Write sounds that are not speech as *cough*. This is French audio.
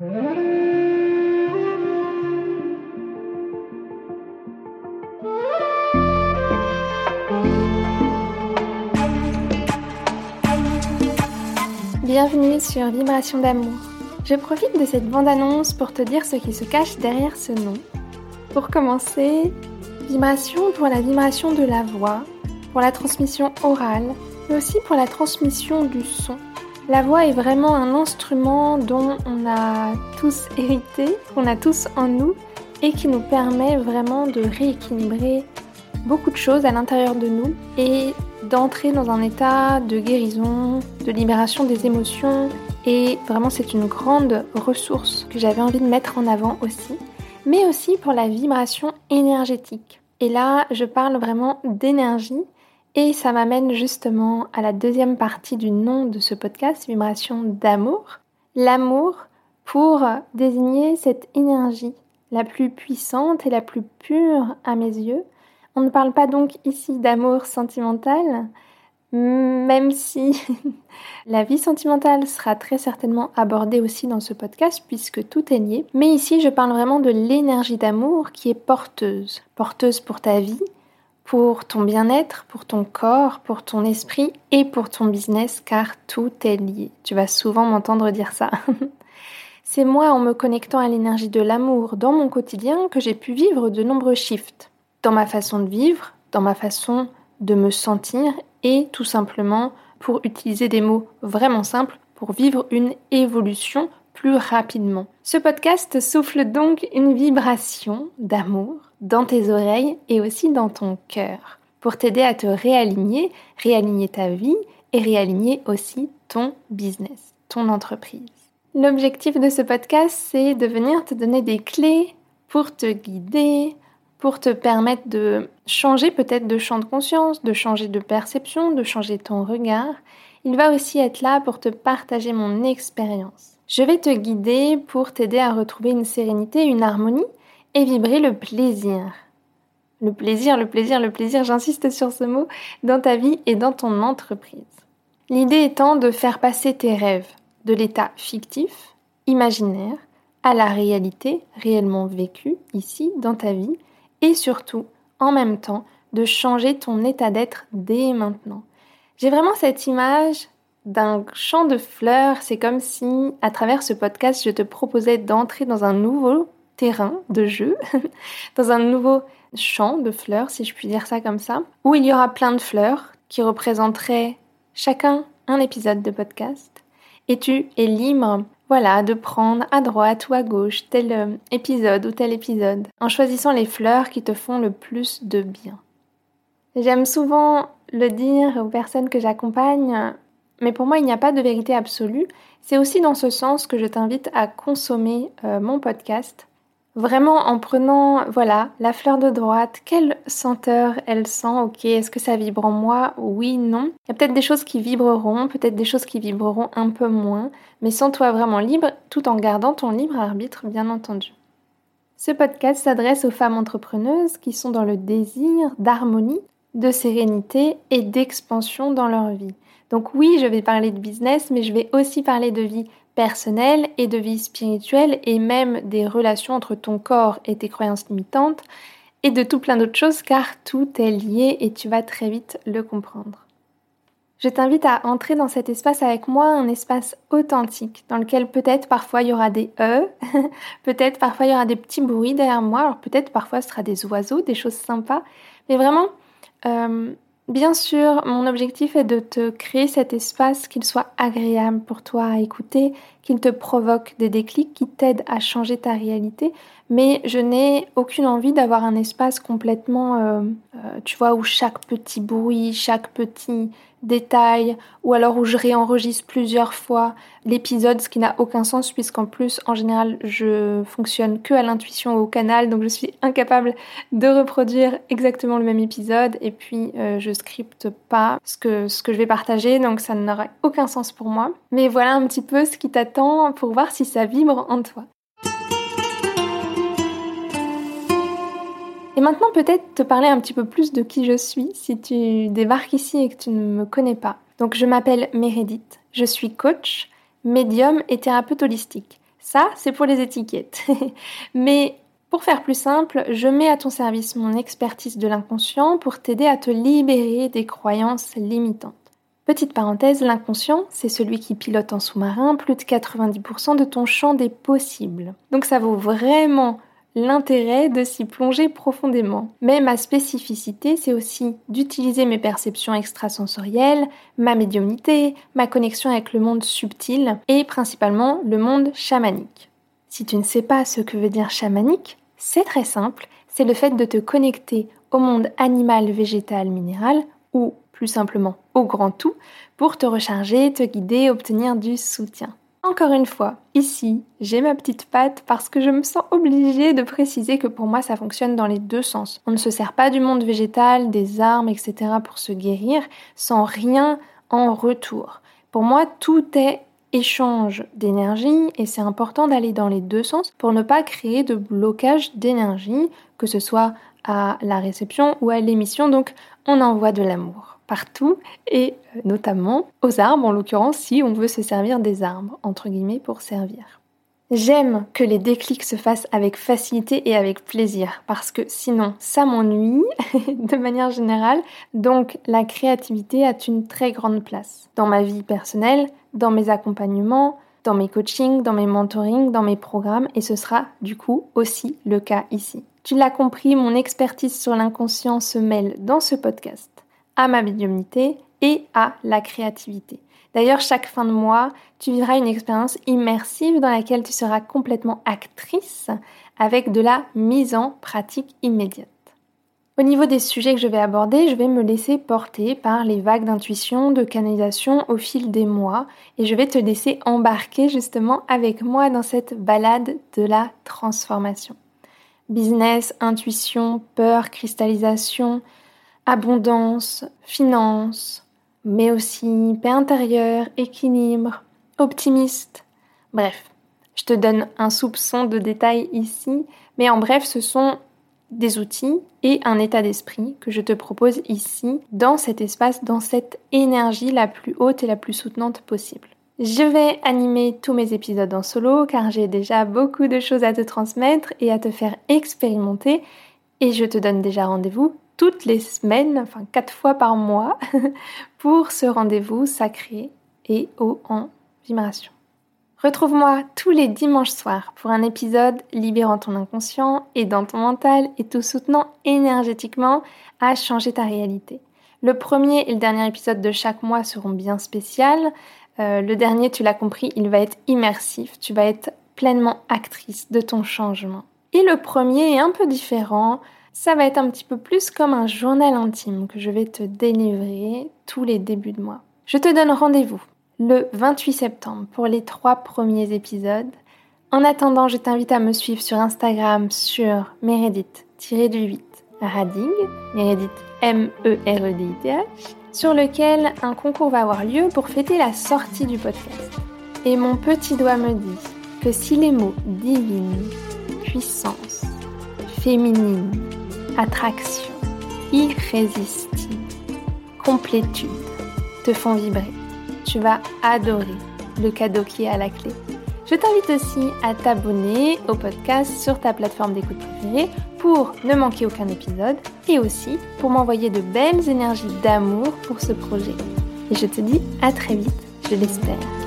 Bienvenue sur Vibration d'amour. Je profite de cette bande-annonce pour te dire ce qui se cache derrière ce nom. Pour commencer, vibration pour la vibration de la voix, pour la transmission orale, mais aussi pour la transmission du son. La voix est vraiment un instrument dont on a tous hérité, qu'on a tous en nous et qui nous permet vraiment de rééquilibrer beaucoup de choses à l'intérieur de nous et d'entrer dans un état de guérison, de libération des émotions. Et vraiment, c'est une grande ressource que j'avais envie de mettre en avant aussi, mais aussi pour la vibration énergétique. Et là, je parle vraiment d'énergie. Et ça m'amène justement à la deuxième partie du nom de ce podcast, vibration d'amour. L'amour pour désigner cette énergie la plus puissante et la plus pure à mes yeux, on ne parle pas donc ici d'amour sentimental, même si *laughs* la vie sentimentale sera très certainement abordée aussi dans ce podcast puisque tout est lié. Mais ici, je parle vraiment de l'énergie d'amour qui est porteuse. Porteuse pour ta vie, pour ton bien-être, pour ton corps, pour ton esprit et pour ton business car tout est lié. Tu vas souvent m'entendre dire ça. *laughs* C'est moi en me connectant à l'énergie de l'amour dans mon quotidien que j'ai pu vivre de nombreux shifts dans ma façon de vivre, dans ma façon de me sentir et tout simplement pour utiliser des mots vraiment simples pour vivre une évolution plus rapidement. Ce podcast souffle donc une vibration d'amour dans tes oreilles et aussi dans ton cœur pour t'aider à te réaligner, réaligner ta vie et réaligner aussi ton business, ton entreprise. L'objectif de ce podcast, c'est de venir te donner des clés pour te guider, pour te permettre de changer peut-être de champ de conscience, de changer de perception, de changer ton regard. Il va aussi être là pour te partager mon expérience. Je vais te guider pour t'aider à retrouver une sérénité, une harmonie et vibrer le plaisir. Le plaisir, le plaisir, le plaisir, j'insiste sur ce mot, dans ta vie et dans ton entreprise. L'idée étant de faire passer tes rêves de l'état fictif, imaginaire, à la réalité réellement vécue ici dans ta vie et surtout, en même temps, de changer ton état d'être dès maintenant. J'ai vraiment cette image d'un champ de fleurs. C'est comme si, à travers ce podcast, je te proposais d'entrer dans un nouveau terrain de jeu, *laughs* dans un nouveau champ de fleurs, si je puis dire ça comme ça, où il y aura plein de fleurs qui représenteraient chacun un épisode de podcast. Et tu es libre voilà, de prendre à droite ou à gauche tel euh, épisode ou tel épisode, en choisissant les fleurs qui te font le plus de bien. J'aime souvent le dire aux personnes que j'accompagne, mais pour moi il n'y a pas de vérité absolue. C'est aussi dans ce sens que je t'invite à consommer euh, mon podcast Vraiment en prenant, voilà, la fleur de droite, quelle senteur elle sent, ok, est-ce que ça vibre en moi? Oui, non. Il y a peut-être des choses qui vibreront, peut-être des choses qui vibreront un peu moins, mais sens-toi vraiment libre tout en gardant ton libre arbitre, bien entendu. Ce podcast s'adresse aux femmes entrepreneuses qui sont dans le désir d'harmonie, de sérénité et d'expansion dans leur vie. Donc oui, je vais parler de business, mais je vais aussi parler de vie personnelle et de vie spirituelle et même des relations entre ton corps et tes croyances limitantes et de tout plein d'autres choses car tout est lié et tu vas très vite le comprendre. Je t'invite à entrer dans cet espace avec moi, un espace authentique dans lequel peut-être parfois il y aura des E, *laughs* peut-être parfois il y aura des petits bruits derrière moi, alors peut-être parfois ce sera des oiseaux, des choses sympas, mais vraiment euh, Bien sûr, mon objectif est de te créer cet espace qu'il soit agréable pour toi à écouter, qu'il te provoque des déclics qui t'aident à changer ta réalité, mais je n'ai aucune envie d'avoir un espace complètement, euh, euh, tu vois, où chaque petit bruit, chaque petit détails ou alors où je réenregistre plusieurs fois l'épisode, ce qui n'a aucun sens puisqu'en plus en général je fonctionne que à l'intuition au canal donc je suis incapable de reproduire exactement le même épisode et puis euh, je scripte pas ce que, ce que je vais partager donc ça n'aurait aucun sens pour moi. Mais voilà un petit peu ce qui t'attend pour voir si ça vibre en toi. Et maintenant peut-être te parler un petit peu plus de qui je suis si tu débarques ici et que tu ne me connais pas. Donc je m'appelle Meredith, je suis coach, médium et thérapeute holistique. Ça, c'est pour les étiquettes. *laughs* Mais pour faire plus simple, je mets à ton service mon expertise de l'inconscient pour t'aider à te libérer des croyances limitantes. Petite parenthèse, l'inconscient, c'est celui qui pilote en sous-marin plus de 90% de ton champ des possibles. Donc ça vaut vraiment l'intérêt de s'y plonger profondément. Mais ma spécificité, c'est aussi d'utiliser mes perceptions extrasensorielles, ma médiumnité, ma connexion avec le monde subtil et principalement le monde chamanique. Si tu ne sais pas ce que veut dire chamanique, c'est très simple, c'est le fait de te connecter au monde animal, végétal, minéral, ou plus simplement au grand tout, pour te recharger, te guider, obtenir du soutien. Encore une fois, ici, j'ai ma petite patte parce que je me sens obligée de préciser que pour moi ça fonctionne dans les deux sens. On ne se sert pas du monde végétal, des armes, etc. pour se guérir sans rien en retour. Pour moi, tout est échange d'énergie et c'est important d'aller dans les deux sens pour ne pas créer de blocage d'énergie, que ce soit à la réception ou à l'émission. Donc on envoie de l'amour partout et euh, notamment aux arbres, en l'occurrence si on veut se servir des arbres, entre guillemets, pour servir. J'aime que les déclics se fassent avec facilité et avec plaisir parce que sinon ça m'ennuie *laughs* de manière générale. Donc la créativité a une très grande place dans ma vie personnelle, dans mes accompagnements, dans mes coachings, dans mes mentorings, dans mes programmes et ce sera du coup aussi le cas ici. Tu l'as compris, mon expertise sur l'inconscient se mêle dans ce podcast à ma médiumnité et à la créativité. D'ailleurs, chaque fin de mois, tu vivras une expérience immersive dans laquelle tu seras complètement actrice avec de la mise en pratique immédiate. Au niveau des sujets que je vais aborder, je vais me laisser porter par les vagues d'intuition, de canalisation au fil des mois et je vais te laisser embarquer justement avec moi dans cette balade de la transformation. Business, intuition, peur, cristallisation, abondance, finance, mais aussi paix intérieure, équilibre, optimiste. Bref, je te donne un soupçon de détails ici, mais en bref, ce sont des outils et un état d'esprit que je te propose ici, dans cet espace, dans cette énergie la plus haute et la plus soutenante possible. Je vais animer tous mes épisodes en solo car j'ai déjà beaucoup de choses à te transmettre et à te faire expérimenter et je te donne déjà rendez-vous toutes les semaines, enfin quatre fois par mois, *laughs* pour ce rendez-vous sacré et haut en vibration. Retrouve-moi tous les dimanches soirs pour un épisode libérant ton inconscient, aidant ton mental et te soutenant énergétiquement à changer ta réalité. Le premier et le dernier épisode de chaque mois seront bien spéciaux. Euh, le dernier, tu l'as compris, il va être immersif. Tu vas être pleinement actrice de ton changement. Et le premier est un peu différent ça va être un petit peu plus comme un journal intime que je vais te délivrer tous les débuts de mois. Je te donne rendez-vous le 28 septembre pour les trois premiers épisodes. En attendant, je t'invite à me suivre sur Instagram sur Meredith-du-8 Radig, Meredith M-E-R-E-D-I-T-H, sur lequel un concours va avoir lieu pour fêter la sortie du podcast. Et mon petit doigt me dit que si les mots divine, puissance, féminine, attraction, irrésistible, complétude te font vibrer. Tu vas adorer le cadeau qui est à la clé. Je t'invite aussi à t'abonner au podcast sur ta plateforme d'écoute préférée pour ne manquer aucun épisode et aussi pour m'envoyer de belles énergies d'amour pour ce projet. Et je te dis à très vite, je l'espère.